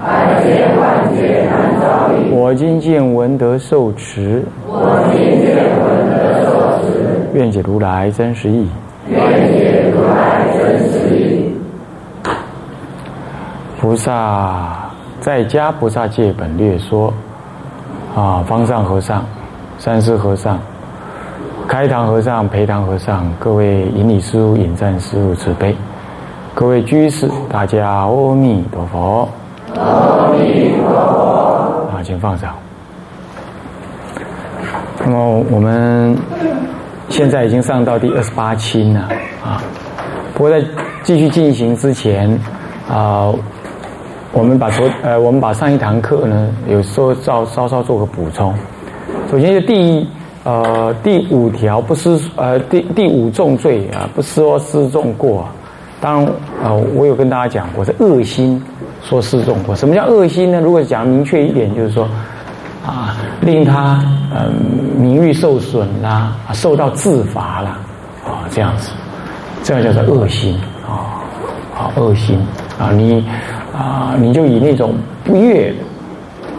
百千万劫难遭遇。我今见闻得受持。我今见闻得受持。愿解如来真实义。愿解如来真实义。菩萨在家菩萨戒本略说。啊，方丈和尚、三师和尚、开堂和尚、陪堂和尚，各位引礼师傅、引赞师傅慈悲，各位居士，大家阿弥陀佛。阿弥陀佛。啊，请放上。那么我们现在已经上到第二十八期了啊。不过在继续进行之前啊。我们把昨呃，我们把上一堂课呢，有说稍稍稍做个补充。首先是第呃第五条，不失呃第第五重罪啊，不是说失重过。当然啊，我有跟大家讲过，是恶心说失重过。什么叫恶心呢？如果讲明确一点，就是说啊，令他呃名誉受损啦，受到自罚啦，啊这样子，这样叫做恶心啊，好恶心啊你。啊，你就以那种不悦的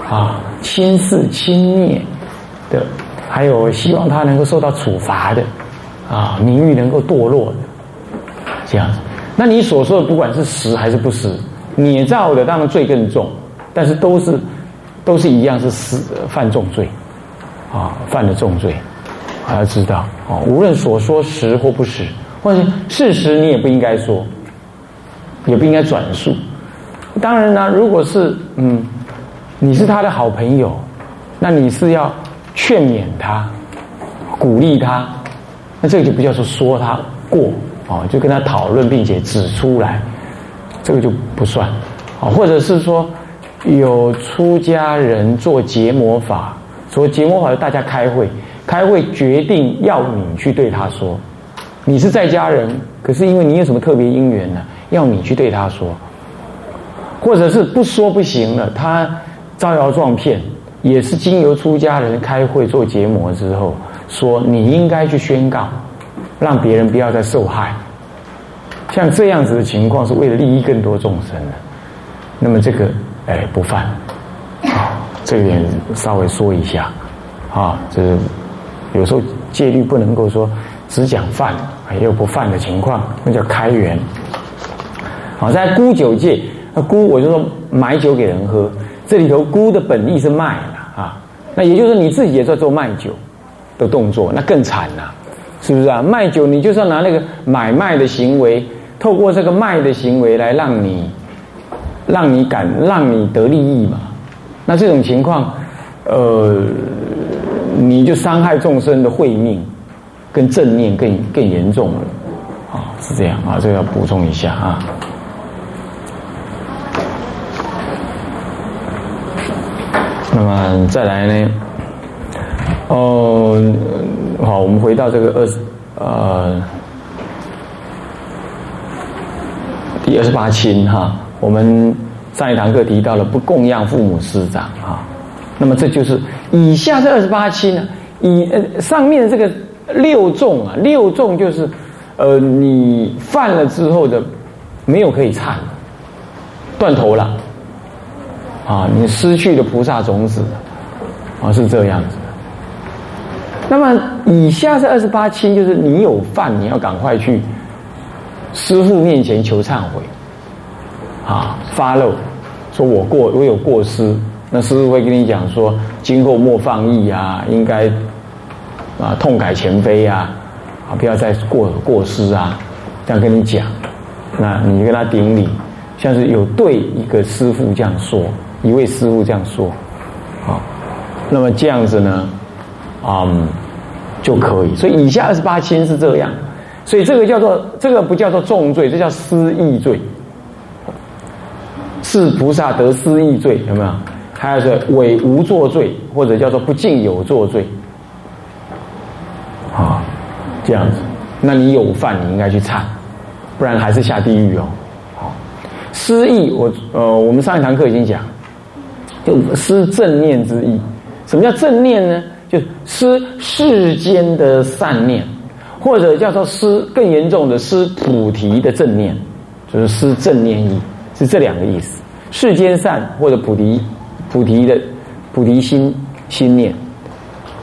啊、轻视、轻蔑的，还有希望他能够受到处罚的啊，名誉能够堕落的这样子。那你所说的，不管是实还是不实，捏造的当然罪更重，但是都是都是一样是死犯重罪啊，犯了重罪。还要知道哦，无论所说实或不实，或者事实，你也不应该说，也不应该转述。当然呢，如果是嗯，你是他的好朋友，那你是要劝勉他、鼓励他，那这个就不叫做说他过哦，就跟他讨论并且指出来，这个就不算啊。或者是说有出家人做结魔法，说结魔法的大家开会，开会决定要你去对他说，你是在家人，可是因为你有什么特别因缘呢，要你去对他说。或者是不说不行了，他招摇撞骗，也是经由出家人开会做结膜之后，说你应该去宣告，让别人不要再受害。像这样子的情况，是为了利益更多众生的。那么这个哎不犯，啊，这一点稍微说一下，啊，这有时候戒律不能够说只讲犯，也有不犯的情况，那叫开源。好，在沽酒戒。那沽，我就说买酒给人喝，这里头沽的本意是卖啊，那也就是你自己也在做卖酒的动作，那更惨了，是不是啊？卖酒你就是要拿那个买卖的行为，透过这个卖的行为来让你，让你感，让你得利益嘛。那这种情况，呃，你就伤害众生的慧命，跟正念更更严重了，啊，是这样啊，这个要补充一下啊。那么再来呢？哦，好，我们回到这个二十呃第二十八亲哈。我们上一堂课提到了不供养父母师长啊。那么这就是以下这二十八亲呢，以呃上面这个六重啊，六重就是呃你犯了之后的没有可以忏，断头了。啊，你失去了菩萨种子，啊，是这样子。那么以下是二十八亲，就是你有犯，你要赶快去师父面前求忏悔，啊，发漏，说我过我有过失，那师父会跟你讲说，今后莫放逸啊，应该啊痛改前非啊，啊不要再过过失啊，这样跟你讲，那你就跟他顶礼，像是有对一个师父这样说。一位师傅这样说，好，那么这样子呢，嗯，就可以。所以以下二十八亲是这样，所以这个叫做这个不叫做重罪，这叫失意罪，是菩萨得失意罪，有没有？还有是伪无作罪，或者叫做不敬有作罪，啊，这样子，那你有犯，你应该去忏，不然还是下地狱哦。好，失意，我呃，我们上一堂课已经讲，就失正念之意。什么叫正念呢？就失世间的善念，或者叫做失更严重的失菩提的正念，就是失正念意，是这两个意思。世间善或者菩提。菩提的菩提心心念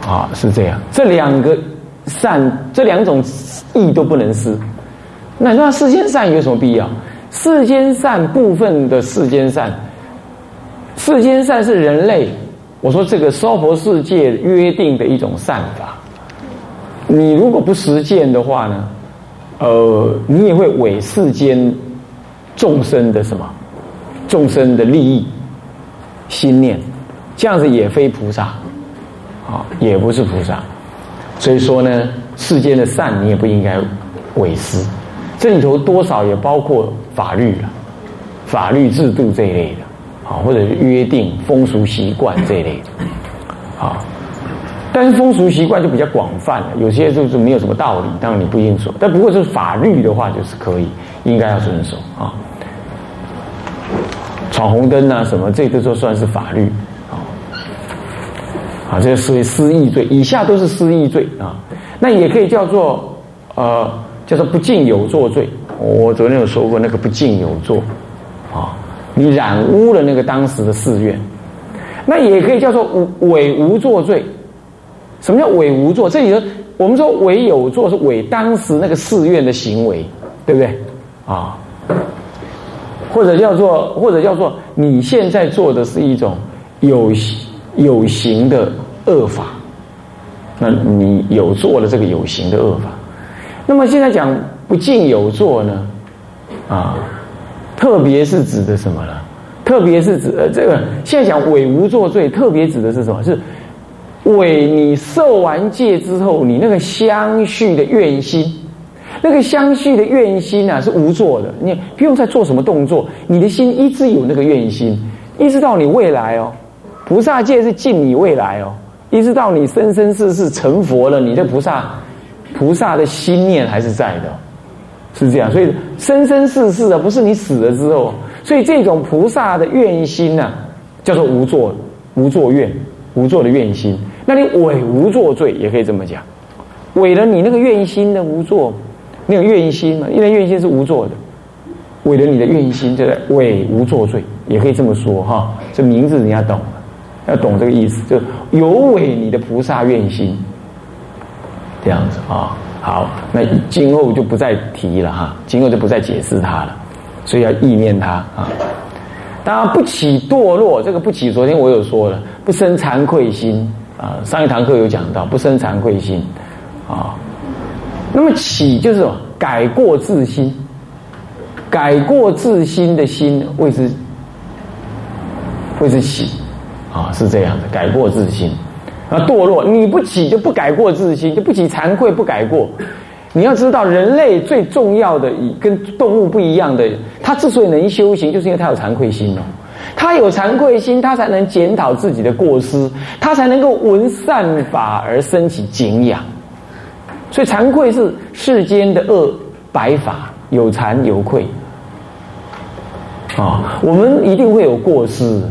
啊，是这样。这两个善，这两种意都不能失。那那世间善有什么必要？世间善部分的世间善，世间善是人类。我说这个娑婆世界约定的一种善法。你如果不实践的话呢，呃，你也会违世间众生的什么众生的利益。心念，这样子也非菩萨，啊，也不是菩萨。所以说呢，世间的善你也不应该违失。这里头多少也包括法律了，法律制度这一类的，啊，或者是约定风俗习惯这一类的，啊。但是风俗习惯就比较广泛了，有些就是没有什么道理，当然你不应说。但不过是法律的话，就是可以，应该要遵守啊。闯红灯啊，什么这都说算是法律啊，啊，这是失意罪，以下都是失意罪啊。那也可以叫做呃，叫做不敬有作罪。我昨天有说过那个不敬有作啊，你染污了那个当时的寺院。那也可以叫做伪无作罪。什么叫伪无作？这里头我们说伪有作是伪当时那个寺院的行为，对不对啊？或者叫做，或者叫做，你现在做的是一种有有形的恶法，那你有做了这个有形的恶法。那么现在讲不敬有作呢？啊，特别是指的什么呢？特别是指呃，这个现在讲伪无作罪，特别指的是什么？是为你受完戒之后，你那个相续的愿心。那个相续的愿心啊，是无作的，你不用再做什么动作，你的心一直有那个愿心，一直到你未来哦，菩萨戒是敬你未来哦，一直到你生生世世成佛了，你的菩萨菩萨的心念还是在的，是这样，所以生生世世的不是你死了之后，所以这种菩萨的愿心呢，叫做无作无作愿无作的愿心，那你伪无作罪也可以这么讲，伪了你那个愿心的无作。那个愿心嘛，因为愿心是无作的，违了你的愿心，就是伪无作罪，也可以这么说哈。这名字人家懂，要懂这个意思，就有违你的菩萨愿心，这样子啊。好，那今后就不再提了哈，今后就不再解释它了，所以要意念它啊。当然不起堕落，这个不起，昨天我有说了，不生惭愧心啊。上一堂课有讲到，不生惭愧心啊。那么起就是？改过自新，改过自新的心谓之谓之起啊，是这样的。改过自新啊，堕落你不起就不改过自新，就不起惭愧不改过。你要知道，人类最重要的跟动物不一样的，他之所以能修行，就是因为他有惭愧心哦。他有惭愧心，他才能检讨自己的过失，他才能够闻善法而升起敬仰。所以惭愧是世间的恶白法，有惭有愧啊。我们一定会有过失，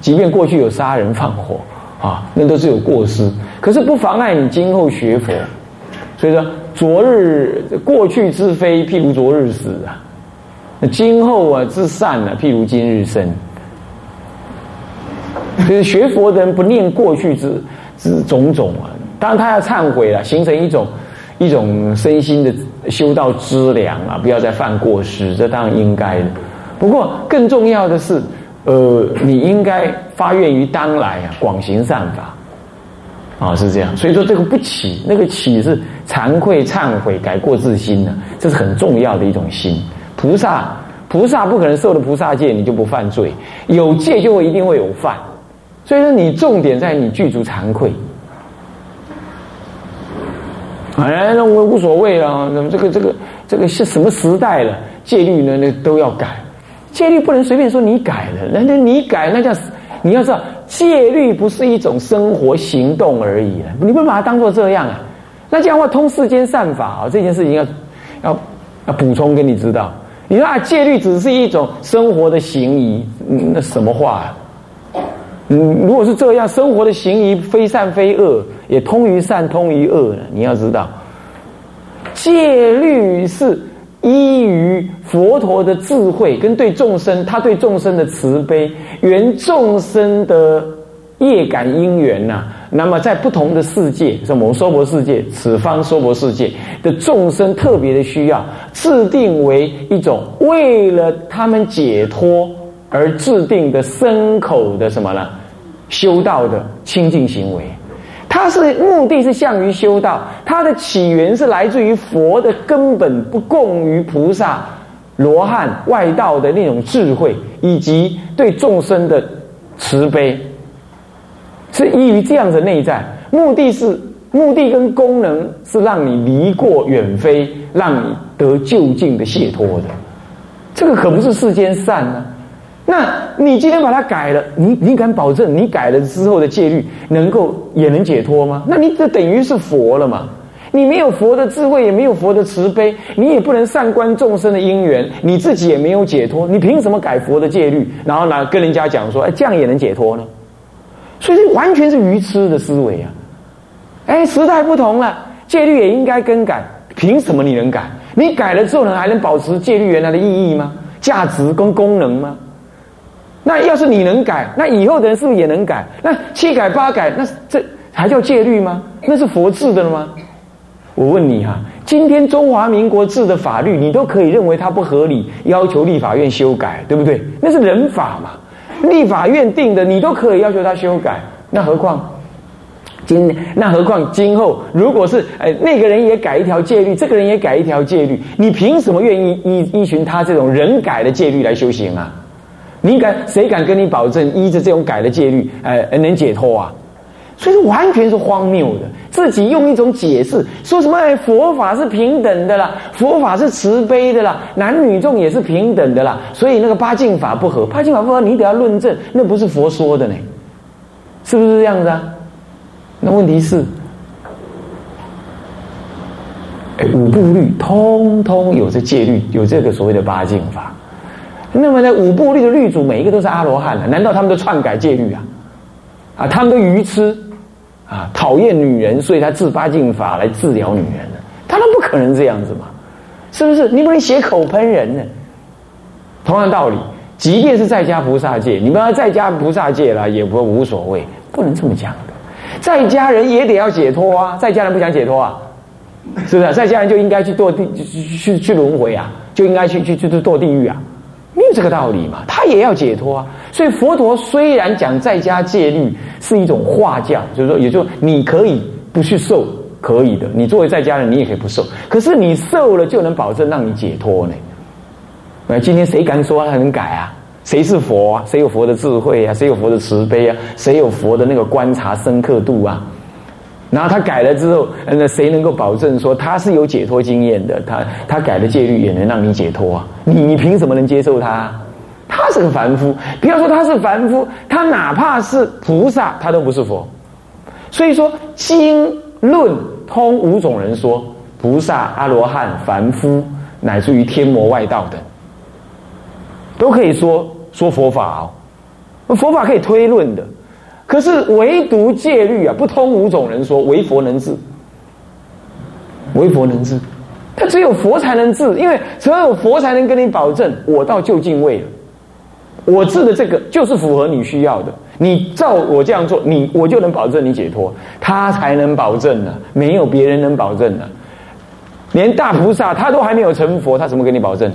即便过去有杀人放火啊，那都是有过失。可是不妨碍你今后学佛。所以说，昨日过去之非，譬如昨日死啊；今后啊之善呢，譬如今日生。就是学佛的人不念过去之之种种啊，当然他要忏悔了，形成一种。一种身心的修道资粮啊，不要再犯过失，这当然应该的。不过更重要的是，呃，你应该发愿于当来啊，广行善法啊，是这样。所以说这个不起，那个起是惭愧、忏悔、改过自新呢，这是很重要的一种心。菩萨，菩萨不可能受了菩萨戒你就不犯罪，有戒就会一定会有犯。所以说你重点在你具足惭愧。哎，那我无所谓了。那么这个这个这个是什么时代了？戒律呢？那都要改。戒律不能随便说你改了，那那你改那叫你要知道戒律不是一种生活行动而已啊，你不能把它当做这样啊？那这样的话，通世间善法啊，这件事情要要要补充给你知道。你说啊，戒律只是一种生活的行仪，那什么话啊？嗯，如果是这样，生活的行仪非善非恶，也通于善，通于恶呢？你要知道，戒律是依于佛陀的智慧跟对众生，他对众生的慈悲，缘众生的业感因缘呐。那么在不同的世界，像我们娑婆世界、此方娑婆世界的众生特别的需要，制定为一种为了他们解脱。而制定的牲口的什么呢？修道的清净行为，它是目的是向于修道，它的起源是来自于佛的根本不共于菩萨、罗汉、外道的那种智慧，以及对众生的慈悲，是依于这样的内在。目的是目的跟功能是让你离过远飞，让你得就近的解脱的。这个可不是世间善呢。那你今天把它改了，你你敢保证你改了之后的戒律能够也能解脱吗？那你这等于是佛了嘛？你没有佛的智慧，也没有佛的慈悲，你也不能善观众生的因缘，你自己也没有解脱，你凭什么改佛的戒律？然后呢，跟人家讲说，哎，这样也能解脱呢？所以这完全是愚痴的思维啊！哎，时代不同了，戒律也应该更改，凭什么你能改？你改了之后呢，还能保持戒律原来的意义吗？价值跟功能吗？那要是你能改，那以后的人是不是也能改？那七改八改，那这还叫戒律吗？那是佛制的了吗？我问你哈，今天中华民国制的法律，你都可以认为它不合理，要求立法院修改，对不对？那是人法嘛，立法院定的，你都可以要求他修改。那何况今那何况今后，如果是哎那个人也改一条戒律，这个人也改一条戒律，你凭什么愿意依依循他这种人改的戒律来修行啊？你敢？谁敢跟你保证依着这种改的戒律，呃，能解脱啊？所以说完全是荒谬的。自己用一种解释说什么哎佛法是平等的啦，佛法是慈悲的啦，男女众也是平等的啦。所以那个八敬法不合，八敬法不合，你得要论证，那不是佛说的呢，是不是这样子啊？那问题是，哎五部律通通有这戒律，有这个所谓的八敬法。那么呢，五部律的律主每一个都是阿罗汉啊，难道他们都篡改戒律啊？啊，他们都愚痴啊，讨厌女人，所以他治八敬法来治疗女人的，当然不可能这样子嘛，是不是？你不能血口喷人呢。同样道理，即便是在家菩萨戒，你们要在家菩萨戒了，也不无所谓，不能这么讲的。在家人也得要解脱啊，在家人不想解脱啊，是不是？在家人就应该去堕地，去去去轮回啊，就应该去去去堕地狱啊。没有这个道理嘛，他也要解脱啊。所以佛陀虽然讲在家戒律是一种化教，就是说，也就你可以不去受，可以的。你作为在家人，你也可以不受。可是你受了，就能保证让你解脱呢？那今天谁敢说他能改啊？谁是佛啊？谁有佛的智慧啊？谁有佛的慈悲啊？谁有佛的那个观察深刻度啊？然后他改了之后，那谁能够保证说他是有解脱经验的？他他改的戒律也能让你解脱啊？你凭什么能接受他？他是个凡夫，不要说他是凡夫，他哪怕是菩萨，他都不是佛。所以说经论通五种人说，菩萨、阿罗汉、凡夫，乃至于天魔外道等，都可以说说佛法哦。佛法可以推论的。可是唯独戒律啊，不通五种人说，唯佛能治，唯佛能治，他只有佛才能治，因为只有佛才能跟你保证，我到就近位了，我治的这个就是符合你需要的，你照我这样做，你我就能保证你解脱，他才能保证呢，没有别人能保证的，连大菩萨他都还没有成佛，他怎么给你保证？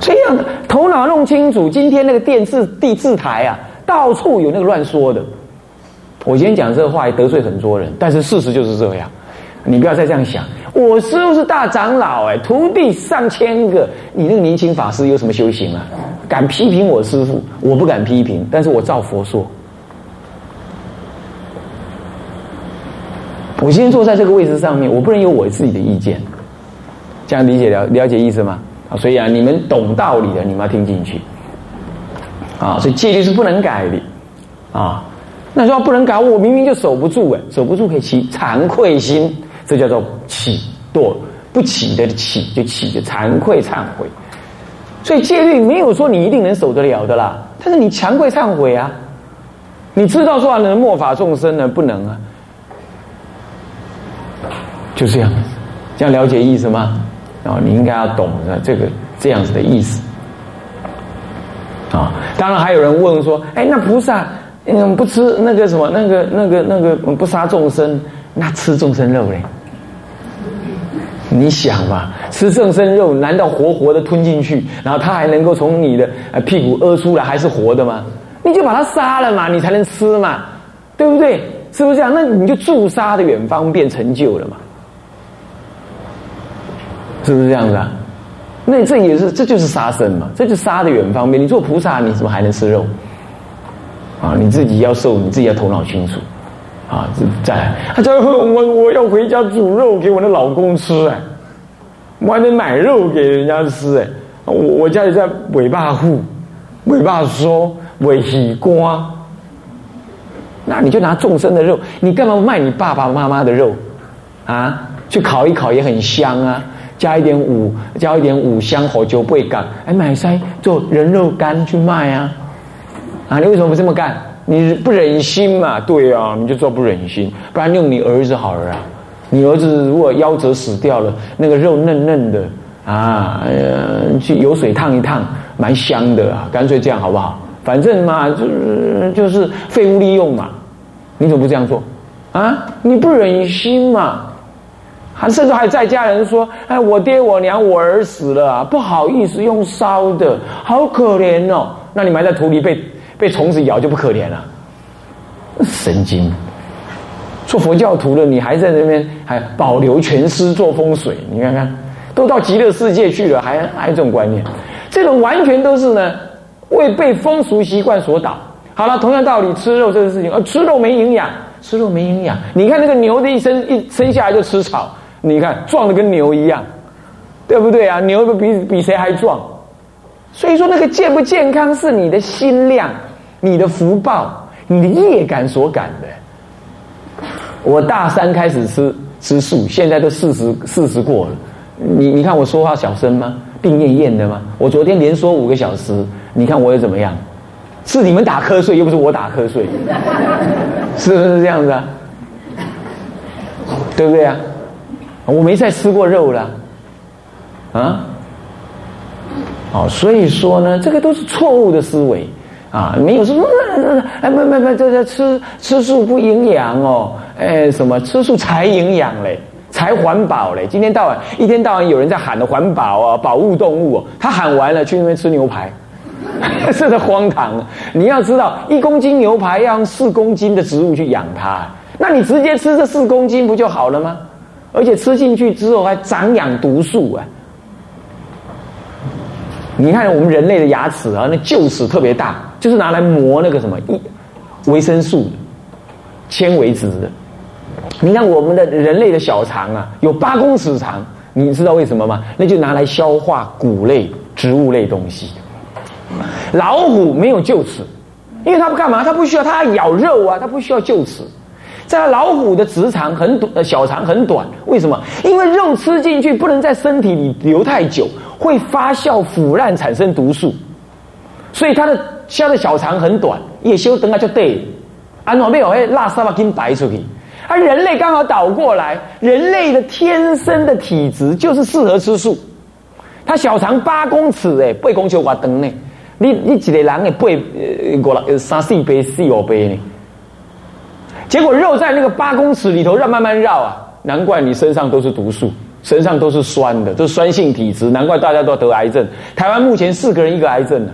这样的。头脑弄清楚，今天那个电视地字台啊，到处有那个乱说的。我今天讲这话也得罪很多人，但是事实就是这样。你不要再这样想，我师傅是大长老哎，徒弟上千个，你那个年轻法师有什么修行啊？敢批评我师傅？我不敢批评，但是我照佛说。我今天坐在这个位置上面，我不能有我自己的意见。这样理解了了解意思吗？啊，所以啊，你们懂道理的，你们要听进去。啊，所以戒律是不能改的啊。那说不能改，我明明就守不住哎，守不住可以起惭愧心，这叫做起堕不起的起就起就惭愧忏悔。所以戒律没有说你一定能守得了的啦，但是你惭愧忏悔啊，你知道说能末法众生呢不能啊，就这样，这样了解意思吗？啊，你应该要懂的这个这样子的意思。啊，当然还有人问说，哎，那菩萨嗯不吃那个什么那个那个那个不杀众生，那吃众生肉嘞？你想嘛，吃众生肉难道活活的吞进去，然后他还能够从你的屁股屙出来还是活的吗？你就把它杀了嘛，你才能吃嘛，对不对？是不是这样？那你就助杀的远方便成就了嘛？是不是这样子啊？那这也是，这就是杀生嘛，这就杀的远方便。你做菩萨，你怎么还能吃肉？啊，你自己要瘦，你自己要头脑清楚。啊，再来，他叫我我要回家煮肉给我的老公吃哎，我还得买肉给人家吃哎，我我家里在尾巴户，尾巴说尾喜瓜，那你就拿众生的肉，你干嘛卖你爸爸妈妈的肉？啊，去烤一烤也很香啊。加一点五，加一点五香火酒不干，哎，买塞做人肉干去卖啊！啊，你为什么不这么干？你不忍心嘛？对啊，你就做不忍心，不然用你儿子好了啊！你儿子如果夭折死掉了，那个肉嫩嫩的啊，去油水烫一烫，蛮香的啊！干脆这样好不好？反正嘛，就是就是废物利用嘛，你怎么不这样做？啊，你不忍心嘛？还甚至还在家人说：“哎，我爹我娘我儿死了，不好意思用烧的，好可怜哦。”那你埋在土里被被虫子咬就不可怜了？神经！做佛教徒的你还在那边还保留全尸做风水？你看看，都到极乐世界去了，还还这种观念？这种完全都是呢为被风俗习惯所导。好了，同样道理，吃肉这个事情，呃，吃肉没营养，吃肉没营养。你看那个牛的一生一生下来就吃草。你看，壮的跟牛一样，对不对啊？牛比比谁还壮，所以说那个健不健康是你的心量、你的福报、你的业感所感的。我大三开始吃吃素，现在都四十四十过了。你你看我说话小声吗？病恹恹的吗？我昨天连说五个小时，你看我又怎么样？是你们打瞌睡，又不是我打瞌睡，是不是这样子啊？对不对啊？我没再吃过肉了，啊，哦，所以说呢，这个都是错误的思维啊！没有说，哎，不不不，这这吃吃素不营养哦，哎，什么吃素才营养嘞，才环保嘞！今天到晚一天到晚有人在喊的环保啊，保护动物哦，他喊完了去那边吃牛排，这 是荒唐！你要知道，一公斤牛排要用四公斤的植物去养它，那你直接吃这四公斤不就好了吗？而且吃进去之后还长养毒素啊！你看我们人类的牙齿啊，那臼齿特别大，就是拿来磨那个什么一维生素的纤维质的。你看我们的人类的小肠啊，有八公尺长，你知道为什么吗？那就拿来消化谷类、植物类东西。老虎没有臼齿，因为它不干嘛？它不需要，它咬肉啊，它不需要臼齿。在老虎的直肠很短，小肠很短，为什么？因为肉吃进去不能在身体里留太久，会发酵腐烂产生毒素，所以它的消的小肠很短，也修等下就对，安怎没有？哎，拉沙把筋白出去。而人类刚好倒过来，人类的天生的体质就是适合吃素。他小肠八公尺，哎，八公尺瓦长呢。你你一个人诶，八呃五六三四倍四五倍呢？结果肉在那个八公尺里头绕慢慢绕啊，难怪你身上都是毒素，身上都是酸的，都是酸性体质，难怪大家都要得癌症。台湾目前四个人一个癌症呢。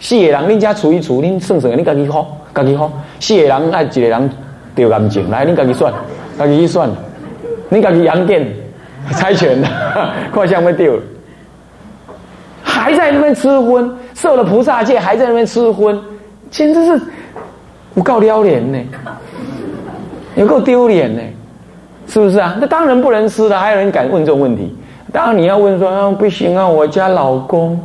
四个人，恁家除一除，恁算算，你自己好，自己好。四个人爱一个人得癌症，来，恁自己算，自己去算，恁自己阳健，猜拳的，快像要丢，还在那边吃荤，受了菩萨戒，还在那边吃荤，简直是不够撩脸呢。你够丢脸呢，是不是啊？那当然不能吃的，还有人敢问这种问题？当然你要问说啊，不行啊，我家老公、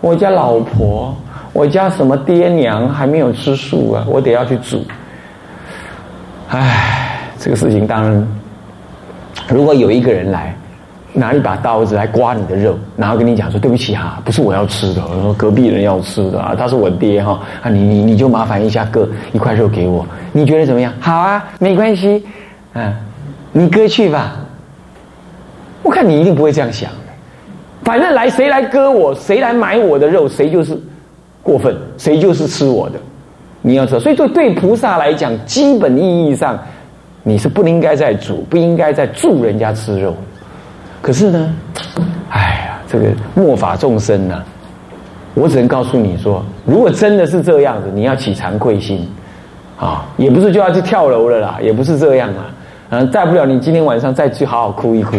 我家老婆、我家什么爹娘还没有吃素啊，我得要去煮。唉，这个事情当然，如果有一个人来。拿一把刀子来刮你的肉，然后跟你讲说：“对不起哈，不是我要吃的，说隔壁人要吃的啊，他是我爹哈，啊你你你就麻烦一下割一块肉给我，你觉得怎么样？好啊，没关系，嗯，你割去吧。我看你一定不会这样想的，反正来谁来割我，谁来买我的肉，谁就是过分，谁就是吃我的。你要知道，所以对对菩萨来讲，基本意义上你是不应该在煮，不应该在助人家吃肉。”可是呢，哎呀，这个末法众生呢，我只能告诉你说，如果真的是这样子，你要起惭愧心，啊，也不是就要去跳楼了啦，也不是这样啊，嗯，大不了你今天晚上再去好好哭一哭，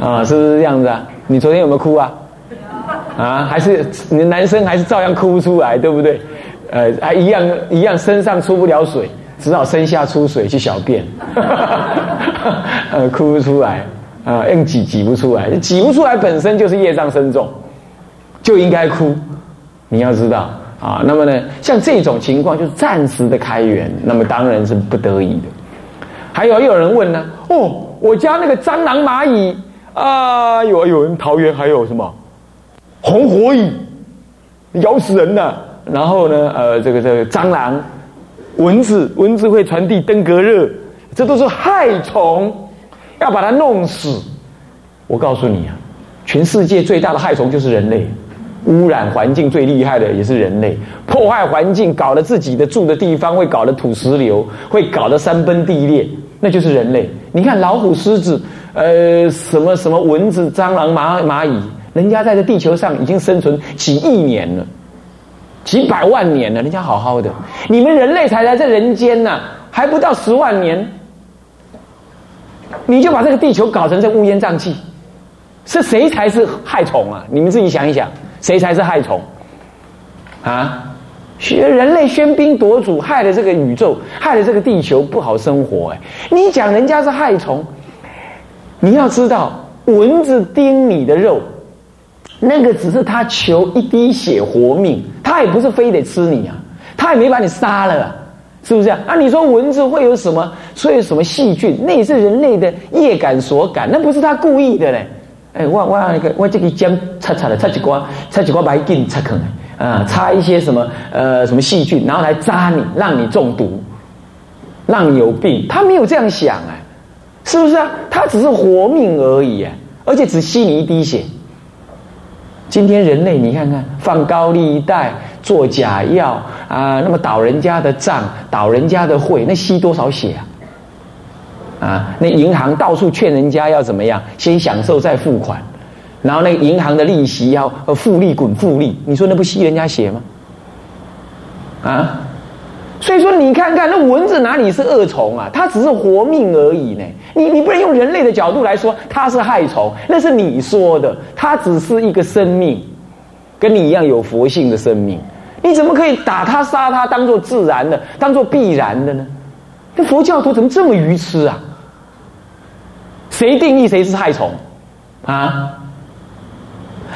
啊，是不是这样子啊？你昨天有没有哭啊？啊，还是你男生还是照样哭不出来，对不对？呃，还一样一样，身上出不了水，只好身下出水去小便，呃，哭不出来。啊，硬挤挤不出来，挤不出来本身就是业障深重，就应该哭。你要知道啊，那么呢，像这种情况就是暂时的开源，那么当然是不得已的。还有有人问呢，哦，我家那个蟑螂蚂蚁啊，有有人桃园还有什么红火蚁，咬死人了。然后呢，呃，这个这个蟑螂、蚊子，蚊子会传递登革热，这都是害虫。要把它弄死，我告诉你啊，全世界最大的害虫就是人类，污染环境最厉害的也是人类，破坏环境，搞得自己的住的地方会搞得土石流，会搞得山崩地裂，那就是人类。你看老虎、狮子，呃，什么什么蚊子、蟑螂、蚂蚂蚁，人家在这地球上已经生存几亿年了，几百万年了，人家好好的，你们人类才来这人间呢，还不到十万年。你就把这个地球搞成这乌烟瘴气，是谁才是害虫啊？你们自己想一想，谁才是害虫？啊，学人类喧宾夺主，害了这个宇宙，害了这个地球不好生活。哎，你讲人家是害虫，你要知道，蚊子叮你的肉，那个只是他求一滴血活命，他也不是非得吃你啊，他也没把你杀了。是不是啊？啊，你说蚊子会有什么？会有什么细菌？那也是人类的业感所感，那不是他故意的嘞。哎，我我那个我这个姜擦擦的，擦几瓜，擦几瓜白菌擦可能啊，擦一些什么呃什么细菌，然后来扎你，让你中毒，让你有病。他没有这样想哎，是不是啊？他只是活命而已啊，而且只吸你一滴血。今天人类，你看看放高利贷。做假药啊，那么倒人家的账，倒人家的会，那吸多少血啊？啊，那银行到处劝人家要怎么样，先享受再付款，然后那银行的利息要复利滚复利，你说那不吸人家血吗？啊，所以说你看看那蚊子哪里是恶虫啊？它只是活命而已呢。你你不能用人类的角度来说它是害虫，那是你说的，它只是一个生命，跟你一样有佛性的生命。你怎么可以打他杀他当做自然的，当做必然的呢？这佛教徒怎么这么愚痴啊？谁定义谁是害虫啊？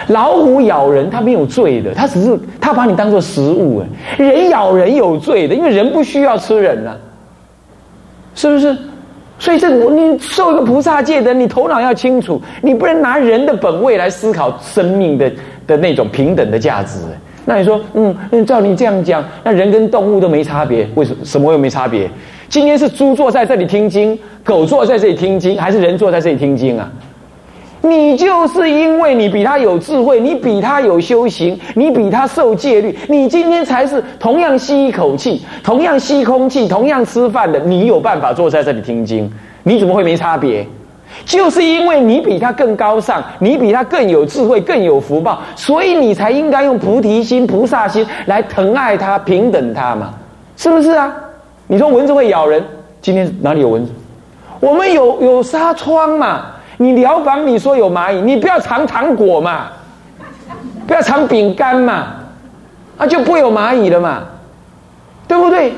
老虎咬人，它没有罪的，它只是它把你当做食物。哎，人咬人有罪的，因为人不需要吃人啊，是不是？所以这你受一个菩萨戒的，你头脑要清楚，你不能拿人的本位来思考生命的的那种平等的价值。那你说，嗯，照你这样讲，那人跟动物都没差别，为什么？什么又没差别？今天是猪坐在这里听经，狗坐在这里听经，还是人坐在这里听经啊？你就是因为你比他有智慧，你比他有修行，你比他受戒律，你今天才是同样吸一口气，同样吸空气，同样吃饭的，你有办法坐在这里听经，你怎么会没差别？就是因为你比他更高尚，你比他更有智慧、更有福报，所以你才应该用菩提心、菩萨心来疼爱他、平等他嘛，是不是啊？你说蚊子会咬人，今天哪里有蚊子？我们有有纱窗嘛？你疗房你说有蚂蚁，你不要藏糖果嘛，不要藏饼干嘛，啊就不有蚂蚁了嘛，对不对？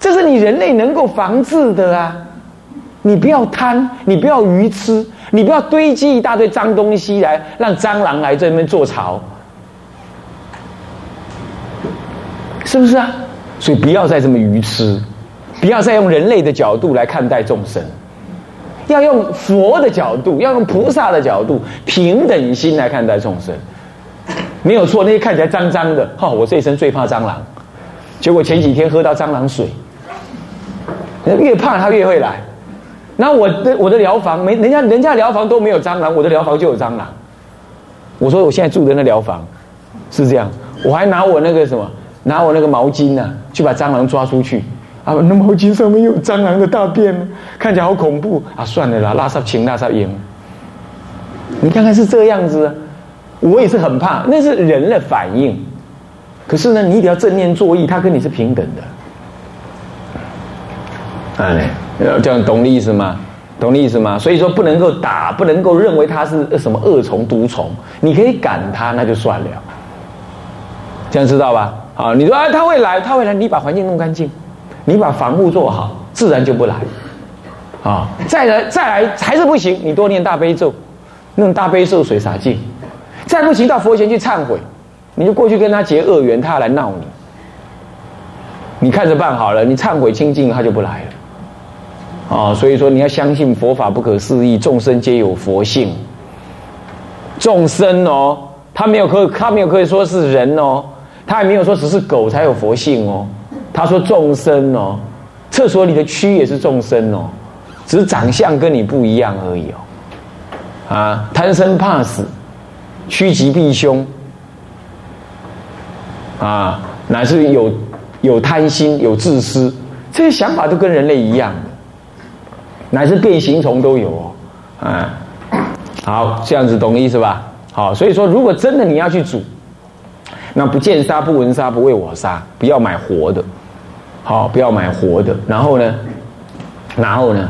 这是你人类能够防治的啊。你不要贪，你不要愚痴，你不要堆积一大堆脏东西来让蟑螂来这边做巢。是不是啊？所以不要再这么愚痴，不要再用人类的角度来看待众生，要用佛的角度，要用菩萨的角度，平等心来看待众生，没有错。那些看起来脏脏的，哈，我这一生最怕蟑螂，结果前几天喝到蟑螂水，越怕他越会来。那我的我的疗房没人家人家疗房都没有蟑螂，我的疗房就有蟑螂。我说我现在住的那疗房是这样，我还拿我那个什么，拿我那个毛巾呢，去把蟑螂抓出去。啊，那毛巾上面有蟑螂的大便，看起来好恐怖啊！算了啦，拉萨清拉萨赢。你看看是这样子，我也是很怕，那是人的反应。可是呢，你一定要正念作意，他跟你是平等的。啊，这样懂的意思吗？懂的意思吗？所以说不能够打，不能够认为他是什么恶虫毒虫，你可以赶他，那就算了。这样知道吧？啊，你说啊，他会来，他会来，你把环境弄干净。你把防护做好，自然就不来。啊，再来再来还是不行，你多念大悲咒，用大悲咒水洒净。再不行，到佛前去忏悔，你就过去跟他结恶缘，他要来闹你。你看着办好了，你忏悔清净，他就不来了。啊，所以说你要相信佛法不可思议，众生皆有佛性。众生哦，他没有可他没有可以说是人哦，他还没有说只是狗才有佛性哦。他说：“众生哦，厕所里的蛆也是众生哦，只是长相跟你不一样而已哦。啊，贪生怕死，趋吉避凶，啊，乃是有有贪心、有自私，这些想法都跟人类一样，乃至变形虫都有哦。啊，好，这样子懂意思吧？好，所以说，如果真的你要去煮，那不见杀、不闻杀、不为我杀，不要买活的。”好，不要买活的。然后呢，然后呢，